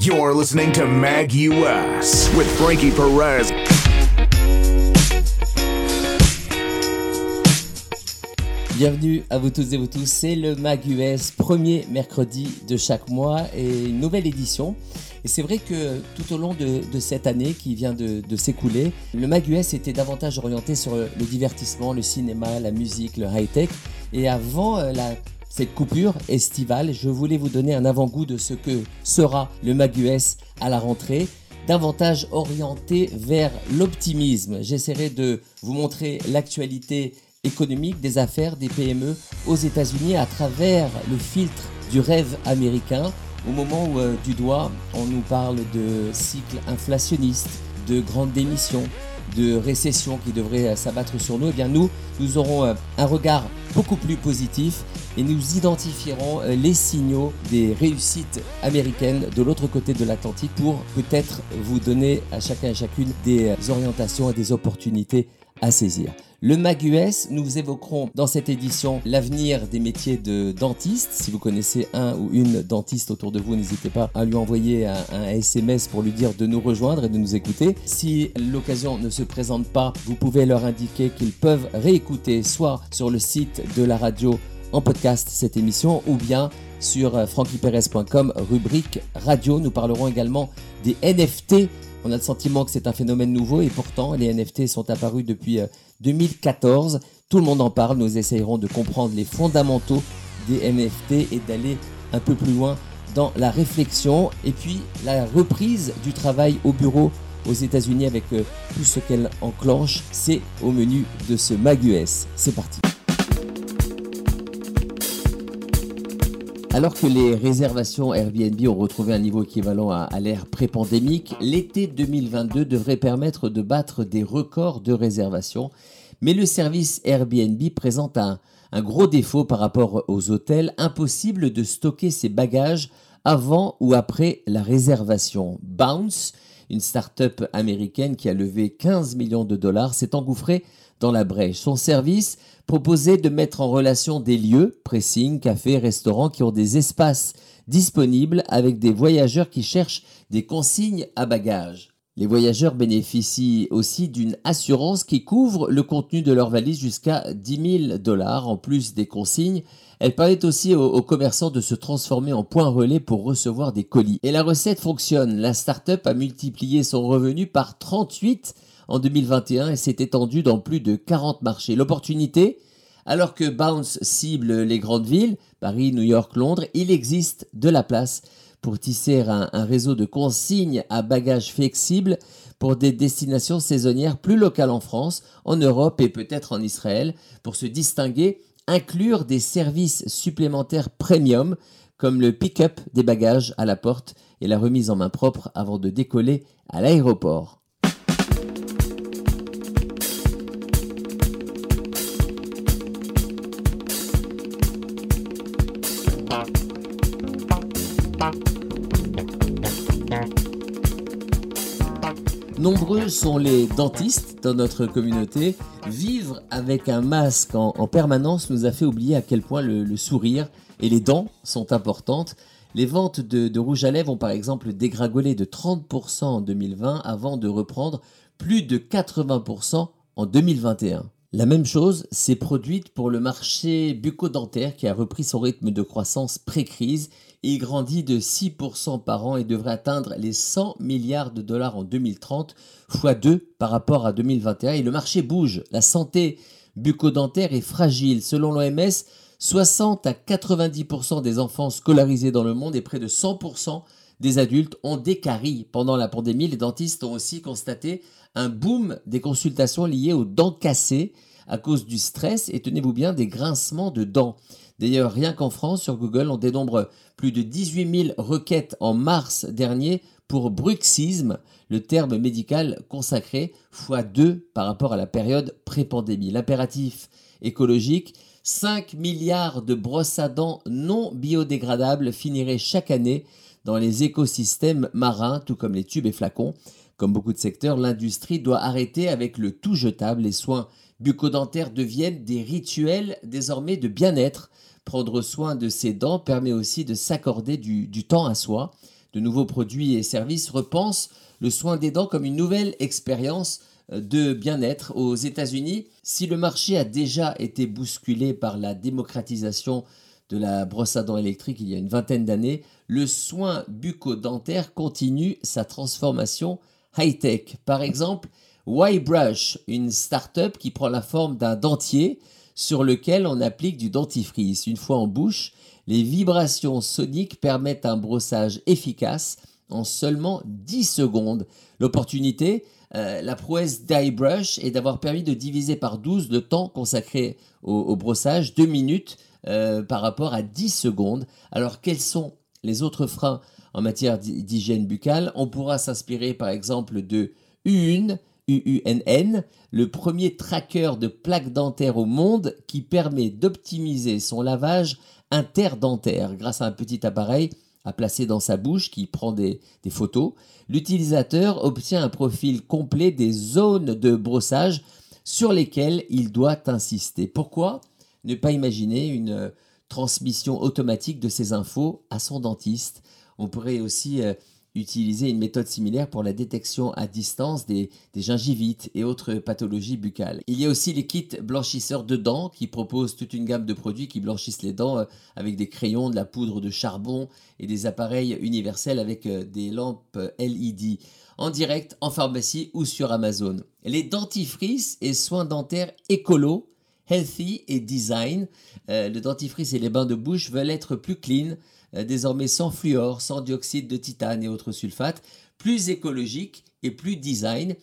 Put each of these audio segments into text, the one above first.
You're listening to Mag US with Frankie Perez. Bienvenue à vous tous et vous tous, c'est le Mag US, premier mercredi de chaque mois et une nouvelle édition. Et c'est vrai que tout au long de, cette année qui vient de, s'écouler, le Mag US était davantage orienté sur le divertissement, le cinéma, la musique, le high-tech. Et avant euh, cette coupure estivale, je voulais vous donner un avant-goût de ce que sera le Mag US à la rentrée davantage orienté vers l'optimisme. J'essaierai de vous montrer l'actualité économique des affaires des PME aux États-Unis à travers le filtre du rêve américain. Au moment où euh, du doigt, on nous parle de cycle inflationniste, de grandes démissions, de récession qui devrait euh, s'abattre sur nous, eh bien nous, nous aurons euh, un regard beaucoup plus positif et nous identifierons les signaux des réussites américaines de l'autre côté de l'Atlantique pour peut-être vous donner à chacun et chacune des orientations et des opportunités à saisir. Le MAGUS, nous évoquerons dans cette édition l'avenir des métiers de dentiste. Si vous connaissez un ou une dentiste autour de vous, n'hésitez pas à lui envoyer un, SMS pour lui dire de nous rejoindre et de nous écouter. Si l'occasion ne se présente pas, vous pouvez leur indiquer qu'ils peuvent réécouter soit sur le site de la radio en podcast cette émission ou bien sur euh, frankyperez.com rubrique radio. Nous parlerons également des NFT on a le sentiment que c'est un phénomène nouveau et pourtant les NFT sont apparus depuis 2014. Euh, Tout le monde en parle. Nous essayerons de comprendre les fondamentaux des NFT et d'aller un peu plus loin dans la réflexion et puis la reprise du travail au bureau aux États-Unis avec euh, tout ce qu'elle enclenche. C'est au menu de ce MagUS. C'est parti. Alors que les réservations Airbnb ont retrouvé un niveau équivalent à, l'ère pré-pandémique, l'été 2022 devrait permettre de battre des records de réservations. Mais le service Airbnb présente un, un gros défaut par rapport aux hôtels, impossible de stocker ses bagages avant ou après la réservation. Bounce, une start-up américaine qui a levé 15 millions de dollars, s'est engouffrée dans la brèche. Son service proposait de mettre en relation des lieux, pressing, cafés, restaurants, qui ont des espaces disponibles avec des voyageurs qui cherchent des consignes à bagages. Les voyageurs bénéficient aussi d'une assurance qui couvre le contenu de leur valise jusqu'à 10 000 dollars en plus des consignes. Elle permet aussi aux, aux, commerçants de se transformer en point relais pour recevoir des colis. Et la recette fonctionne. La start-up a multiplié son revenu par 38 en 2021 et s'est étendue dans plus de 40 marchés. L'opportunité, alors que Bounce cible les grandes villes, Paris, New York, Londres, il existe de la place pour tisser un, réseau de consignes à bagages flexibles pour des destinations saisonnières plus locales en France, en Europe et peut-être en Israël. Pour se distinguer, inclure des services supplémentaires premium comme le pick-up des bagages à la porte et la remise en main propre avant de décoller à l'aéroport. Sont les dentistes dans notre communauté? Vivre avec un masque en, permanence nous a fait oublier à quel point le, sourire et les dents sont importantes. Les ventes de, rouge à lèvres ont par exemple dégringolé de 30% en 2020 avant de reprendre plus de 80% en 2021. La même chose s'est produite pour le marché bucco-dentaire qui a repris son rythme de croissance pré-crise il grandit de 6% par an et devrait atteindre les 100 milliards de dollars en 2030, fois 2 par rapport à 2021. Et le marché bouge. La santé bucco-dentaire est fragile. Selon l'OMS, 60 à 90% des enfants scolarisés dans le monde et près de 100% des adultes ont des. Pendant la pandémie, les dentistes ont aussi constaté un boom des consultations liées aux dents cassées à cause du stress et tenez-vous bien des grincements de dents. D'ailleurs, rien qu'en France, sur Google, on dénombre plus de 18 000 requêtes en mars dernier pour bruxisme, le terme médical consacré, fois 2 par rapport à la période pré-pandémie. L'impératif écologique, 5 milliards de brosses à dents non biodégradables finiraient chaque année dans les écosystèmes marins, tout comme les tubes et flacons. Comme beaucoup de secteurs, l'industrie doit arrêter avec le tout jetable. Les soins bucco-dentaires deviennent des rituels désormais de bien-être Prendre soin de ses dents permet aussi de s'accorder du, temps à soi, de nouveaux produits et services repensent le soin des dents comme une nouvelle expérience euh, de bien-être aux États-Unis. Si le marché a déjà été bousculé par la démocratisation de la brosse à dents électrique il y a une vingtaine d'années, le soin bucco-dentaire continue sa transformation high-tech. Par exemple, Y-Brush, une start-up qui prend la forme d'un dentier sur lequel on applique du dentifrice. Une fois en bouche, les vibrations soniques permettent un brossage efficace en seulement 10 secondes. L'opportunité, euh, la prouesse d'iBrush est d'avoir permis de diviser par 12 le temps consacré au, brossage, 2 minutes euh, par rapport à 10 secondes. Alors quels sont les autres freins en matière d'hygiène buccale? On pourra s'inspirer par exemple de U1, UUNN, le premier tracker de plaques dentaires au monde qui permet d'optimiser son lavage interdentaire grâce à un petit appareil à placer dans sa bouche qui prend des, photos. L'utilisateur obtient un profil complet des zones de brossage sur lesquelles il doit insister. Pourquoi ne pas imaginer une transmission automatique de ces infos à son dentiste? On pourrait aussi euh, utiliser une méthode similaire pour la détection à distance des, gingivites et autres pathologies buccales. Il y a aussi les kits blanchisseurs de dents qui proposent toute une gamme de produits qui blanchissent les dents euh, avec des crayons, de la poudre de charbon et des appareils universels avec euh, des lampes LED en direct en pharmacie ou sur Amazon. Les dentifrices et soins dentaires écolo, healthy et design. Euh, le dentifrice et les bains de bouche veulent être plus clean, désormais sans fluor, sans dioxyde de titane et autres sulfates, plus écologique et plus design.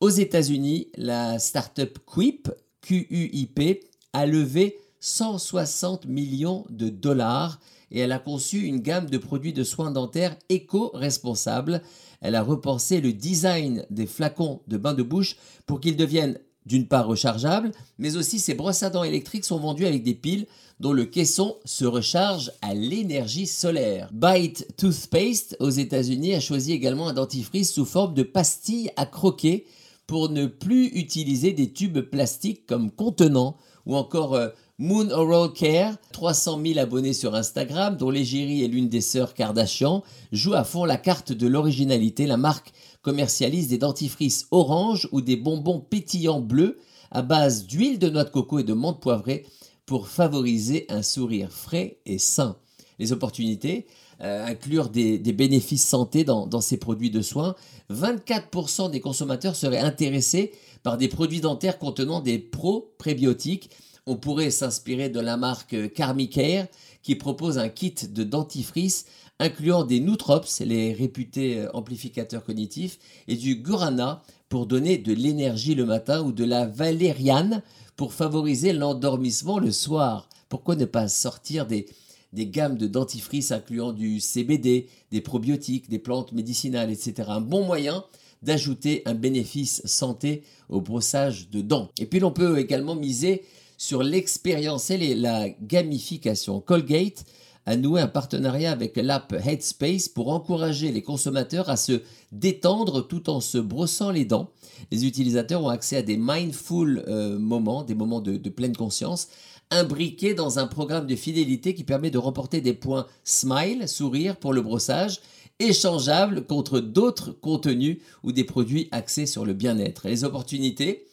Aux États-Unis, la startup Quip, QUIP, a levé 160 millions de dollars et elle a conçu une gamme de produits de soins dentaires éco-responsables. Elle a repensé le design des flacons de bains de bouche pour qu'ils deviennent d'une part rechargeables, mais aussi ces brosses à dents électriques sont vendues avec des piles dont le caisson se recharge à l'énergie solaire. Bite Toothpaste aux États-Unis a choisi également un dentifrice sous forme de pastille à croquer pour ne plus utiliser des tubes plastiques comme contenants ou encore euh, Moon Oral Care, 300 000 abonnés sur Instagram, dont l'égérie est l'une des sœurs Kardashian, joue à fond la carte de l'originalité. La marque commercialise des dentifrices orange ou des bonbons pétillants bleus à base d'huile de noix de coco et de menthe poivrée pour favoriser un sourire frais et sain. Les opportunités euh, inclure des, bénéfices santé dans, ces produits de soins. 24% des consommateurs seraient intéressés par des produits dentaires contenant des pro-prébiotiques. On pourrait s'inspirer de la marque Carmicare qui propose un kit de dentifrice incluant des nootrops, les réputés euh, amplificateurs cognitifs, et du guarana pour donner de l'énergie le matin ou de la valériane favoriser l'endormissement le soir. Pourquoi ne pas sortir des, des gammes de dentifrice incluant du CBD, des probiotiques, des plantes médicinales, etc. Un bon moyen d'ajouter un bénéfice santé au brossage de dents. Et puis l'on peut également miser sur l'expérientiel et la gamification. Colgate a noué un partenariat avec l'app Headspace pour encourager les consommateurs à se détendre tout en se brossant les dents. Les utilisateurs ont accès à des mindful euh, moments, des moments de, pleine conscience, imbriqués dans un programme de fidélité qui permet de remporter des points smile, sourire pour le brossage, échangeables contre d'autres contenus ou des produits axés sur le bien-être. Les opportunités,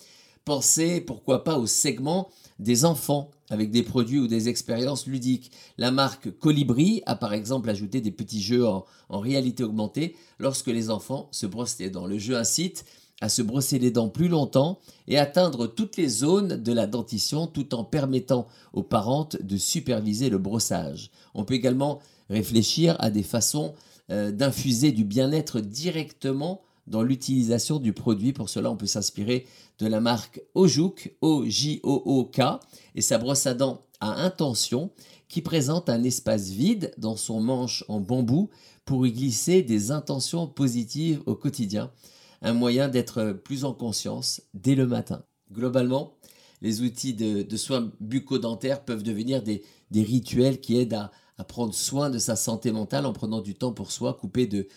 pensez pourquoi pas au segment des enfants avec des produits ou des expériences ludiques. La marque Colibri a par exemple ajouté des petits jeux en, réalité augmentée lorsque les enfants se brossent les dents. Le jeu incite à se brosser les dents plus longtemps et atteindre toutes les zones de la dentition tout en permettant aux parents de superviser le brossage. On peut également réfléchir à des façons euh, d'infuser du bien-être directement dans l'utilisation du produit. Pour cela, on peut s'inspirer de la marque Ojook, O-J-O-O-K, et sa brosse à dents à intention qui présente un espace vide dans son manche en bambou pour y glisser des intentions positives au quotidien, un moyen d'être plus en conscience dès le matin. Globalement, les outils de, soins bucco-dentaires peuvent devenir des, des rituels qui aident à, à prendre soin de sa santé mentale en prenant du temps pour soi, coupé de,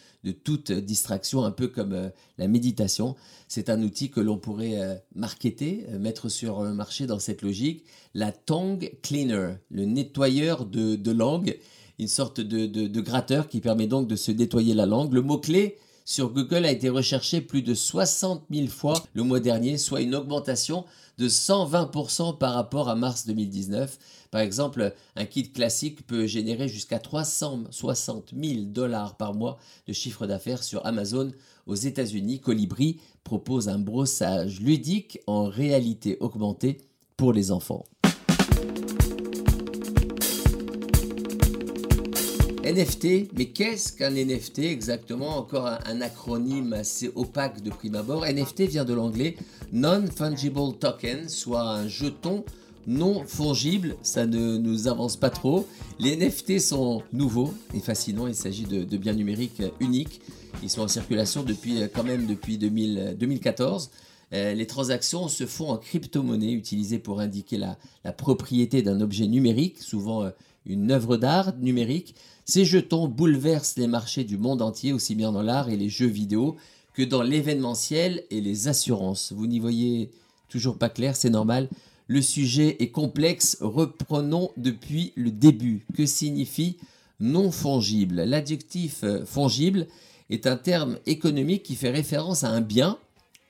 toute distraction, un peu comme euh, la méditation. C'est un outil que l'on pourrait euh, marketer, euh, mettre sur le marché dans cette logique. La tongue cleaner, le nettoyeur de, langue. une sorte de, de gratteur qui permet donc de se nettoyer la langue. Le mot-clé sur Google a été recherché plus de 60 000 fois le mois dernier, soit une augmentation de 120% par rapport à mars 2019. Par exemple, un kit classique peut générer jusqu'à 360 000 dollars par mois de chiffre d'affaires sur Amazon aux États-Unis. Colibri propose un brossage ludique en réalité augmentée pour les enfants. NFT, mais qu'est-ce qu'un NFT exactement? Encore un, acronyme assez opaque de prime abord. NFT vient de l'anglais Non-Fungible Token, soit un jeton non fongible. Ça ne nous avance pas trop. Les NFT sont nouveaux et fascinants. Il s'agit de, biens numériques uniques. Ils sont en circulation depuis quand même depuis 2014. Euh, les transactions se font en crypto-monnaie utilisée pour indiquer la, propriété d'un objet numérique, souvent euh, une œuvre d'art numérique. Ces jetons bouleversent les marchés du monde entier, aussi bien dans l'art et les jeux vidéo que dans l'événementiel et les assurances. Vous n'y voyez toujours pas clair, c'est normal. Le sujet est complexe, reprenons depuis le début. Que signifie non fongible? L'adjectif euh, fongible est un terme économique qui fait référence à un bien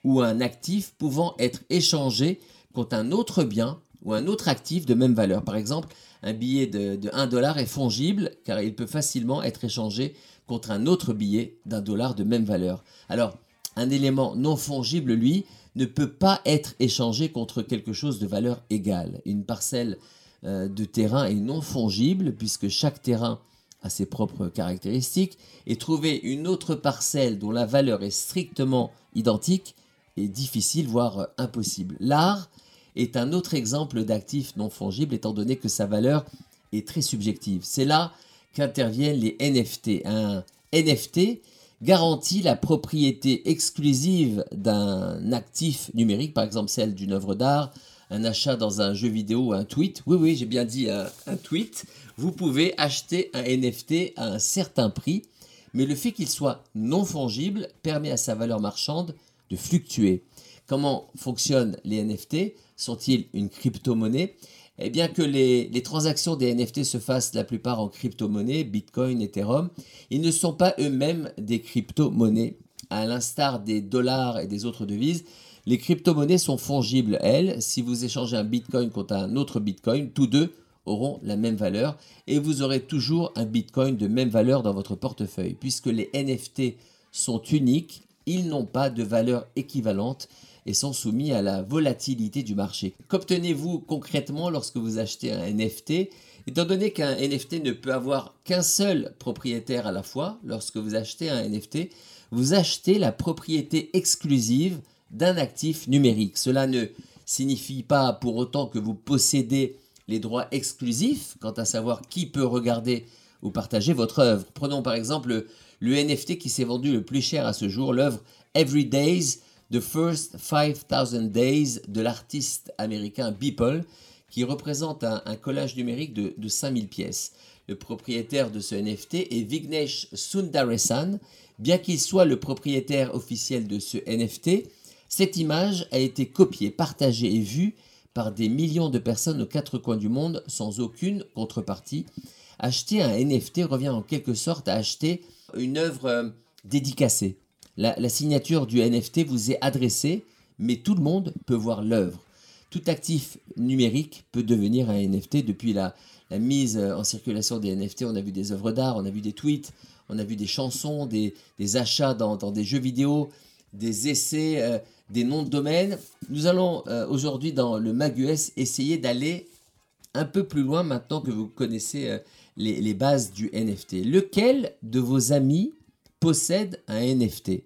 ou un actif pouvant être échangé contre un autre bien ou un autre actif de même valeur. Par exemple, un billet de, 1 dollar est fongible car il peut facilement être échangé contre un autre billet d'un dollar de même valeur. Alors, un élément non fongible, lui, ne peut pas être échangé contre quelque chose de valeur égale. Une parcelle euh, de terrain est non fongible puisque chaque terrain a ses propres caractéristiques et trouver une autre parcelle dont la valeur est strictement identique est difficile, voire impossible. L'art est un autre exemple d'actif non fongible étant donné que sa valeur est très subjective. C'est là qu'interviennent les NFT. Un NFT garantit la propriété exclusive d'un actif numérique, par exemple celle d'une œuvre d'art, un achat dans un jeu vidéo un tweet. Oui, oui, j'ai bien dit un, un, tweet. Vous pouvez acheter un NFT à un certain prix, mais le fait qu'il soit non fongible permet à sa valeur marchande de fluctuer. Comment fonctionnent les NFT sont-ils une crypto-monnaie? Eh bien que les, transactions des NFT se fassent la plupart en crypto-monnaie, Bitcoin, Ethereum, ils ne sont pas eux-mêmes des crypto-monnaies. À l'instar des dollars et des autres devises, les crypto-monnaies sont fongibles, elles. Si vous échangez un Bitcoin contre un autre Bitcoin, tous deux auront la même valeur et vous aurez toujours un Bitcoin de même valeur dans votre portefeuille. Puisque les NFT sont uniques, ils n'ont pas de valeur équivalente et sont soumis à la volatilité du marché. Qu'obtenez-vous concrètement lorsque vous achetez un NFT Étant donné qu'un NFT ne peut avoir qu'un seul propriétaire à la fois, lorsque vous achetez un NFT, vous achetez la propriété exclusive d'un actif numérique. Cela ne signifie pas pour autant que vous possédez les droits exclusifs quant à savoir qui peut regarder ou partager votre œuvre. Prenons par exemple le NFT qui s'est vendu le plus cher à ce jour, l'œuvre Every Days The First 5000 Days de l'artiste américain Beeple, qui représente un, collage numérique de, de 5000 pièces. Le propriétaire de ce NFT est Vignesh Sundaresan. Bien qu'il soit le propriétaire officiel de ce NFT, cette image a été copiée, partagée et vue par des millions de personnes aux quatre coins du monde sans aucune contrepartie. Acheter un NFT revient en quelque sorte à acheter une œuvre euh, dédicacée. La, signature du NFT vous est adressée, mais tout le monde peut voir l'œuvre. Tout actif numérique peut devenir un NFT depuis la, mise en circulation des NFT. On a vu des œuvres d'art, on a vu des tweets, on a vu des chansons, des, achats dans, des jeux vidéo, des essais, euh, des noms de domaine. Nous allons euh, aujourd'hui dans le MagUS essayer d'aller un peu plus loin maintenant que vous connaissez euh, les, bases du NFT. Lequel de vos amis possède un NFT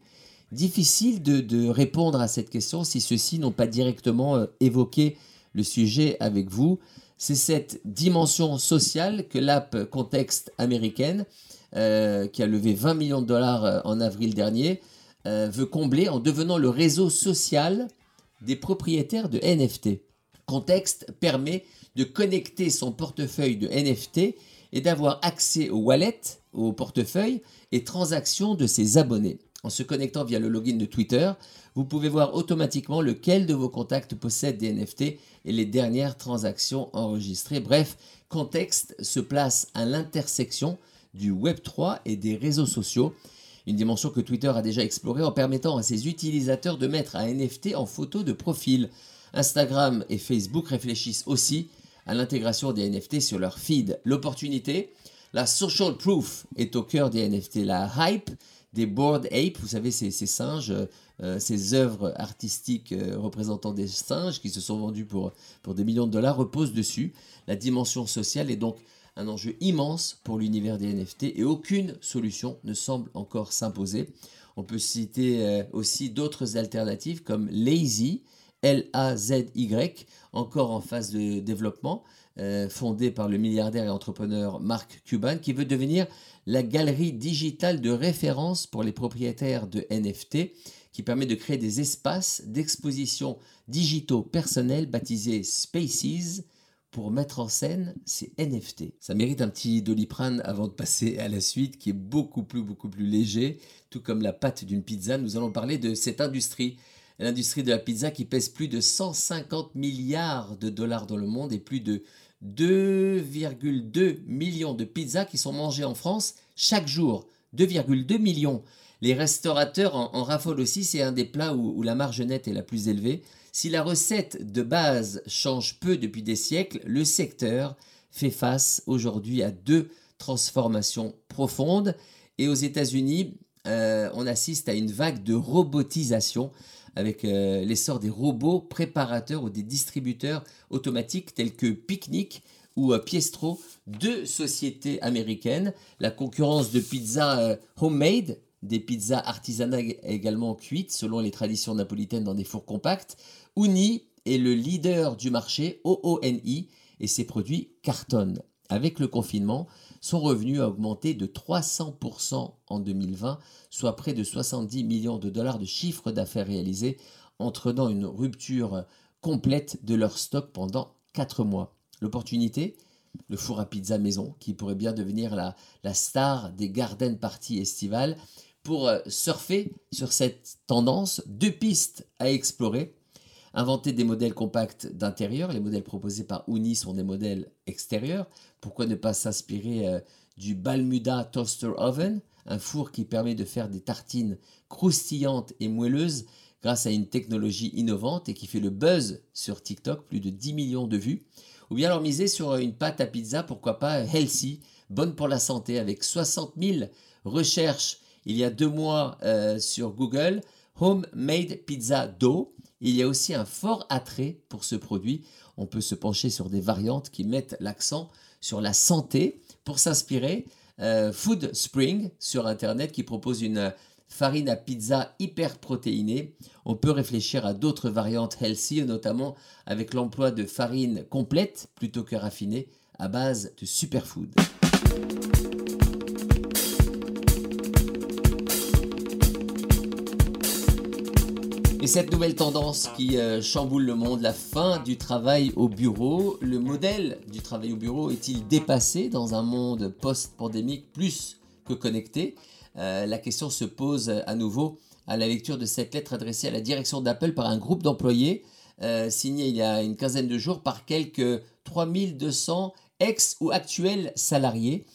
Difficile de, répondre à cette question si ceux-ci n'ont pas directement euh, évoqué le sujet avec vous. C'est cette dimension sociale que l'app Contexte américaine, euh, qui a levé 20 millions de dollars euh, en avril dernier, veut combler en devenant le réseau social des propriétaires de NFT. Contexte permet de connecter son portefeuille de NFT et d'avoir accès aux wallets, au portefeuille et transactions de ses abonnés. En se connectant via le login de Twitter, vous pouvez voir automatiquement lequel de vos contacts possède des NFT et les dernières transactions enregistrées. Bref, Context se place à l'intersection du Web3 et des réseaux sociaux. Une dimension que Twitter a déjà explorée en permettant à ses utilisateurs de mettre un NFT en photo de profil. Instagram et Facebook réfléchissent aussi à l'intégration des NFT sur leur feed. L'opportunité, la social proof est au cœur des NFT. La hype des board apes, vous savez, ces, singes, euh, ces œuvres artistiques euh, représentant des singes qui se sont vendus pour, des millions de dollars, reposent dessus. La dimension sociale est donc un enjeu immense pour l'univers des NFT et aucune solution ne semble encore s'imposer. On peut citer euh, aussi d'autres alternatives comme Lazy, L-A-Z-Y, encore en phase de développement, euh, fondé par le milliardaire et entrepreneur Mark Cuban, qui veut devenir la galerie digitale de référence pour les propriétaires de NFT, qui permet de créer des espaces d'exposition digitaux personnels baptisés Spaces pour mettre en scène ces NFT. Ça mérite un petit doliprane avant de passer à la suite qui est beaucoup plus beaucoup plus léger, tout comme la pâte d'une pizza. Nous allons parler de cette industrie l'industrie de la pizza qui pèse plus de 150 milliards de dollars dans le monde et plus de 2,2 millions de pizzas qui sont mangées en France chaque jour. 2,2 millions. Les restaurateurs en, raffolent aussi, c'est un des plats où, la marge nette est la plus élevée. Si la recette de base change peu depuis des siècles, le secteur fait face aujourd'hui à deux transformations profondes. Et aux États-Unis, euh, on assiste à une vague de robotisation avec euh, l'essor des robots préparateurs ou des distributeurs automatiques tels que Picnic ou euh, Piestro, deux sociétés américaines. La concurrence de pizza homemade, des pizzas artisanales également cuites selon les traditions napolitaines dans des fours compacts. Uni est le leader du marché OONI et ses produits cartonnent. Avec le confinement, son revenu a augmenté de 300% en 2020, soit près de 70 millions de dollars de chiffre d'affaires réalisés, entraînant une rupture complète de leur stock pendant 4 mois. L'opportunité le four à pizza maison, qui pourrait bien devenir la, la star des garden parties estivales. Pour euh, surfer sur cette tendance, deux pistes à explorer inventer des modèles compacts d'intérieur. Les modèles proposés par Uni sont des modèles extérieurs. Pourquoi ne pas s'inspirer euh, du Balmuda Toaster Oven, un four qui permet de faire des tartines croustillantes et moelleuses grâce à une technologie innovante et qui fait le buzz sur TikTok, plus de 10 millions de vues. Ou bien leur miser sur une pâte à pizza, pourquoi pas healthy, bonne pour la santé, avec 60 000 recherches il y a deux mois euh, sur Google, Homemade Pizza Dough. Il y a aussi un fort attrait pour ce produit. On peut se pencher sur des variantes qui mettent l'accent sur la santé. Pour s'inspirer, euh, Food Spring sur Internet qui propose une farine à pizza hyper protéinée. On peut réfléchir à d'autres variantes healthy, notamment avec l'emploi de farine complète plutôt que raffinée à base de superfood. Et cette nouvelle tendance qui euh, chamboule le monde, la fin du travail au bureau, le modèle du travail au bureau est-il dépassé dans un monde post-pandémique plus que connecté? Euh, La question se pose à nouveau à la lecture de cette lettre adressée à la direction d'Apple par un groupe d'employés euh, signé il y a une quinzaine de jours par quelques 3200 ex ou actuels salariés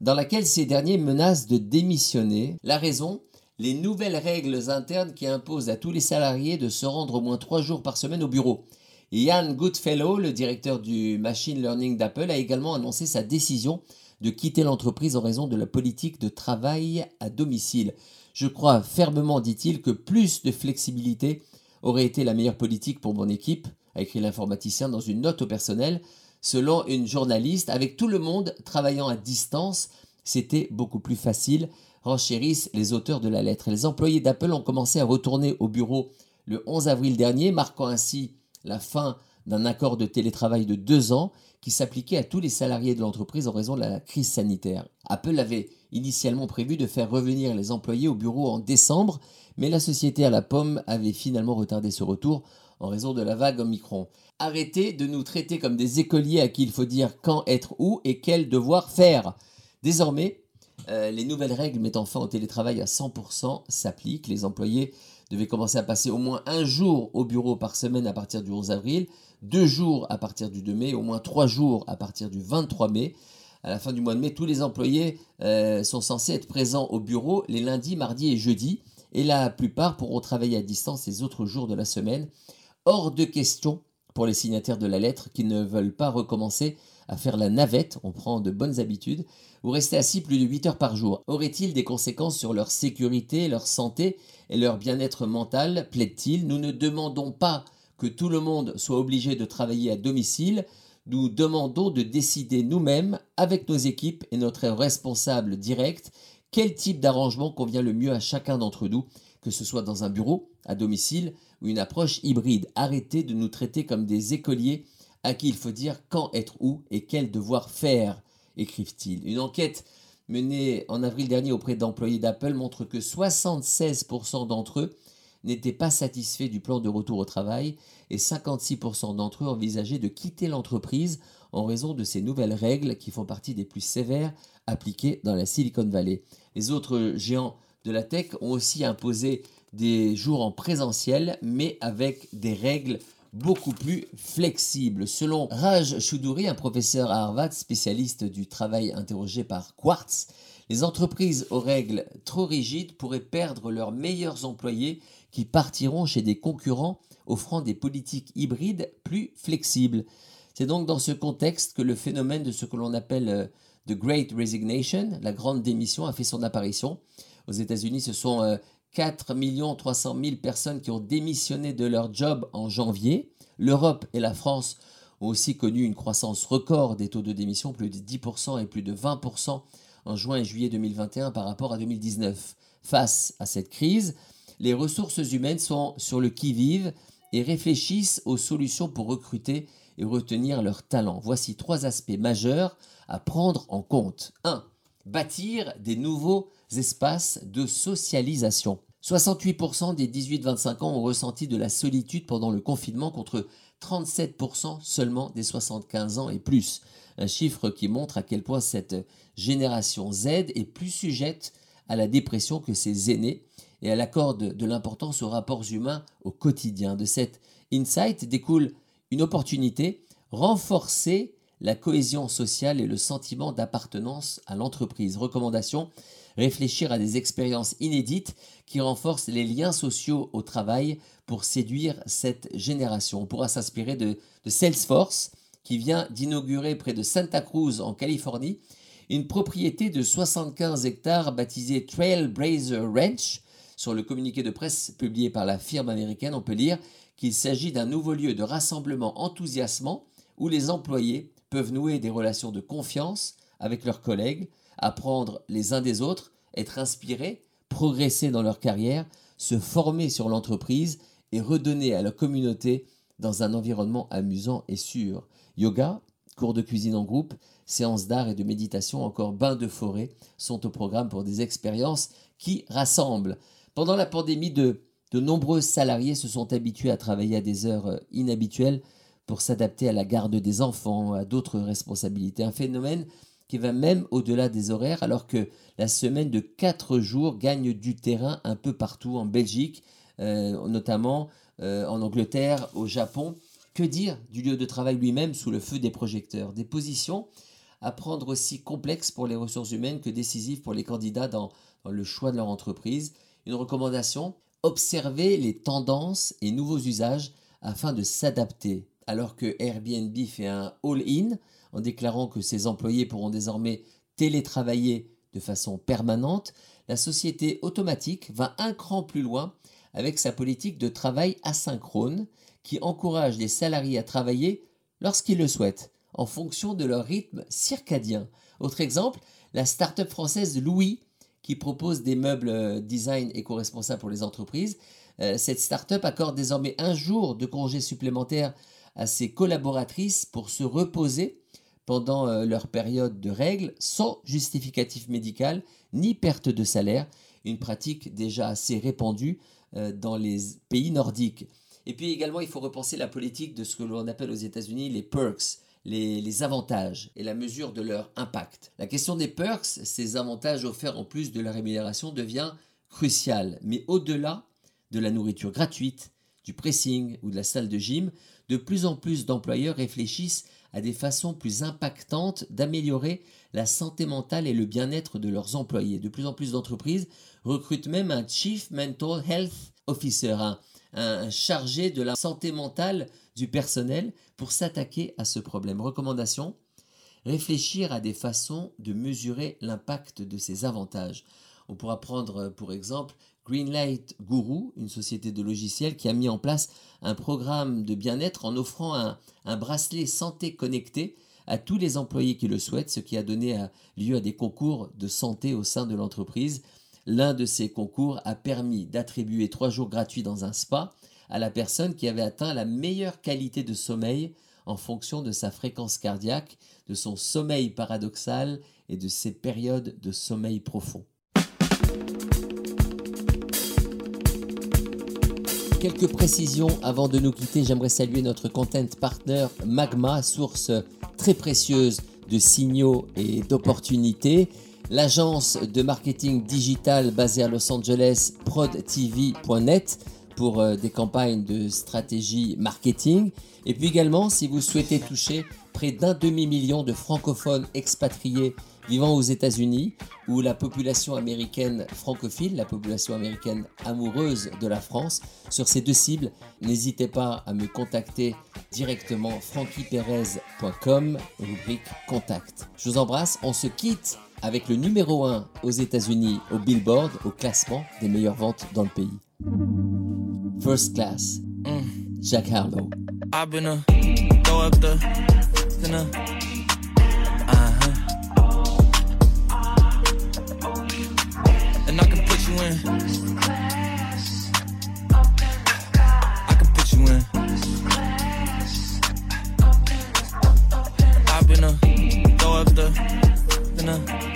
dans laquelle ces derniers menacent de démissionner. La raison les nouvelles règles internes qui imposent à tous les salariés de se rendre au moins trois jours par semaine au bureau. Ian Goodfellow, le directeur du Machine Learning d'Apple, a également annoncé sa décision de quitter l'entreprise en raison de la politique de travail à domicile. Je crois fermement, dit-il, que plus de flexibilité aurait été la meilleure politique pour mon équipe, a écrit l'informaticien dans une note au personnel. Selon une journaliste, avec tout le monde travaillant à distance, c'était beaucoup plus facile renchérissent les auteurs de la lettre. Les employés d'Apple ont commencé à retourner au bureau le 11 avril dernier, marquant ainsi la fin d'un accord de télétravail de deux ans qui s'appliquait à tous les salariés de l'entreprise en raison de la crise sanitaire. Apple avait initialement prévu de faire revenir les employés au bureau en décembre, mais la société à la pomme avait finalement retardé ce retour en raison de la vague Omicron. Arrêtez de nous traiter comme des écoliers à qui il faut dire quand être où et quel devoir faire. Désormais, Euh, les nouvelles règles mettant fin au télétravail à 100% s'appliquent. Les employés devaient commencer à passer au moins un jour au bureau par semaine à partir du 11 avril, deux jours à partir du 2 mai, au moins trois jours à partir du 23 mai. À la fin du mois de mai, tous les employés euh, sont censés être présents au bureau les lundis, mardis et jeudis, et la plupart pourront travailler à distance les autres jours de la semaine. Hors de question pour les signataires de la lettre qui ne veulent pas recommencer à faire la navette, on prend de bonnes habitudes, ou rester assis plus de 8 heures par jour. Aurait-il des conséquences sur leur sécurité, leur santé et leur bien-être mental? Plaide-t-il Nous ne demandons pas que tout le monde soit obligé de travailler à domicile, nous demandons de décider nous-mêmes, avec nos équipes et notre responsable direct, quel type d'arrangement convient le mieux à chacun d'entre nous, que ce soit dans un bureau, à domicile ou une approche hybride. Arrêtez de nous traiter comme des écoliers à qui il faut dire quand être où et quel devoir faire, écrivent-ils. Une enquête menée en avril dernier auprès d'employés d'Apple montre que 76% d'entre eux n'étaient pas satisfaits du plan de retour au travail et 56% d'entre eux envisageaient de quitter l'entreprise en raison de ces nouvelles règles qui font partie des plus sévères appliquées dans la Silicon Valley. Les autres géants de la tech ont aussi imposé des jours en présentiel mais avec des règles beaucoup plus flexible. Selon Raj Choudhury, un professeur à Harvard, spécialiste du travail interrogé par Quartz, les entreprises aux règles trop rigides pourraient perdre leurs meilleurs employés qui partiront chez des concurrents offrant des politiques hybrides plus flexibles. C'est donc dans ce contexte que le phénomène de ce que l'on appelle euh, The Great Resignation, la grande démission, a fait son apparition. Aux États-Unis, ce sont euh, 4 300 000 personnes qui ont démissionné de leur job en janvier. L'Europe et la France ont aussi connu une croissance record des taux de démission, plus de 10% et plus de 20% en juin et juillet 2021 par rapport à 2019. Face à cette crise, les ressources humaines sont sur le qui-vive et réfléchissent aux solutions pour recruter et retenir leurs talents. Voici trois aspects majeurs à prendre en compte. 1. Bâtir des nouveaux espaces de socialisation. 68% des 18-25 ans ont ressenti de la solitude pendant le confinement contre 37% seulement des 75 ans et plus. Un chiffre qui montre à quel point cette génération Z est plus sujette à la dépression que ses aînés et elle accorde de l'importance aux rapports humains au quotidien. De cet insight découle une opportunité, renforcer la cohésion sociale et le sentiment d'appartenance à l'entreprise. Recommandation réfléchir à des expériences inédites qui renforcent les liens sociaux au travail pour séduire cette génération. On pourra s'inspirer de, Salesforce qui vient d'inaugurer près de Santa Cruz en Californie une propriété de 75 hectares baptisée Trailblazer Ranch. Sur le communiqué de presse publié par la firme américaine, on peut lire qu'il s'agit d'un nouveau lieu de rassemblement enthousiasmant où les employés peuvent nouer des relations de confiance avec leurs collègues, apprendre les uns des autres, être inspirés, progresser dans leur carrière, se former sur l'entreprise et redonner à leur communauté dans un environnement amusant et sûr. Yoga, cours de cuisine en groupe, séances d'art et de méditation, encore bains de forêt sont au programme pour des expériences qui rassemblent. Pendant la pandémie, de, de nombreux salariés se sont habitués à travailler à des heures euh, inhabituelles pour s'adapter à la garde des enfants, à d'autres responsabilités. Un phénomène qui va même au-delà des horaires, alors que la semaine de 4 jours gagne du terrain un peu partout, en Belgique, euh, notamment euh, en Angleterre, au Japon. Que dire du lieu de travail lui-même sous le feu des projecteurs? Des positions à prendre aussi complexes pour les ressources humaines que décisives pour les candidats dans, dans le choix de leur entreprise. Une recommandation, observer les tendances et nouveaux usages afin de s'adapter. Alors que Airbnb fait un all-in, en déclarant que ses employés pourront désormais télétravailler de façon permanente, la société automatique va un cran plus loin avec sa politique de travail asynchrone qui encourage les salariés à travailler lorsqu'ils le souhaitent, en fonction de leur rythme circadien. Autre exemple, la start-up française Louis qui propose des meubles euh, design éco-responsables pour les entreprises. Euh, cette start-up accorde désormais un jour de congé supplémentaire à ses collaboratrices pour se reposer pendant euh, leur période de règles sans justificatif médical ni perte de salaire, une pratique déjà assez répandue euh, dans les pays nordiques. Et puis également, il faut repenser la politique de ce que l'on appelle aux États-Unis les perks, les, avantages et la mesure de leur impact. La question des perks, ces avantages offerts en plus de la rémunération, devient cruciale. Mais au-delà de la nourriture gratuite, du pressing ou de la salle de gym, de plus en plus d'employeurs réfléchissent à des façons plus impactantes d'améliorer la santé mentale et le bien-être de leurs employés. De plus en plus d'entreprises recrutent même un Chief Mental Health Officer, un chargé de la santé mentale du personnel pour s'attaquer à ce problème. Recommandation Réfléchir à des façons de mesurer l'impact de ces avantages. On pourra prendre pour exemple Greenlight Guru, une société de logiciels qui a mis en place un programme de bien-être en offrant un, bracelet santé connecté à tous les employés qui le souhaitent, ce qui a donné lieu à des concours de santé au sein de l'entreprise. L'un de ces concours a permis d'attribuer trois jours gratuits dans un spa à la personne qui avait atteint la meilleure qualité de sommeil en fonction de sa fréquence cardiaque, de son sommeil paradoxal et de ses périodes de sommeil profond. Quelques précisions avant de nous quitter, j'aimerais saluer notre content partner Magma, source très précieuse de signaux et d'opportunités. L'agence de marketing digital basée à Los Angeles, prodtv.net, pour euh, des campagnes de stratégie marketing. Et puis également, si vous souhaitez toucher près d'un demi-million de francophones expatriés vivant aux États-Unis, ou la population américaine francophile, la population américaine amoureuse de la France, sur ces deux cibles, n'hésitez pas à me contacter directement frankyperez.com, rubrique contact. Je vous embrasse, on se quitte avec le numéro 1 aux États-Unis au Billboard, au classement des meilleures ventes dans le pays. First Class, mm. Jack Harlow. I've been a go up the, in. I can put you in. In I've been a throw up the, been a.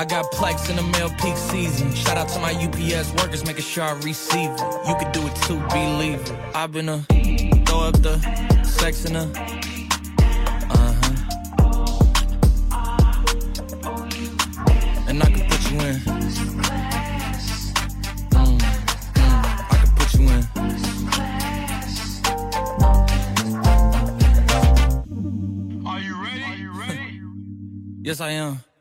I got plex in the mail peak season. Shout out to my UPS workers, making sure I receive it. You can do it too, believe it. I've been a throw up the sex in a. Uh huh. And I can put you in. I can put you in. Are you ready? Are you ready? yes, I am.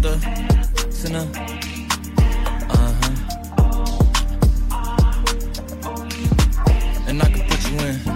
the sinner. Uh huh. And I can put you in.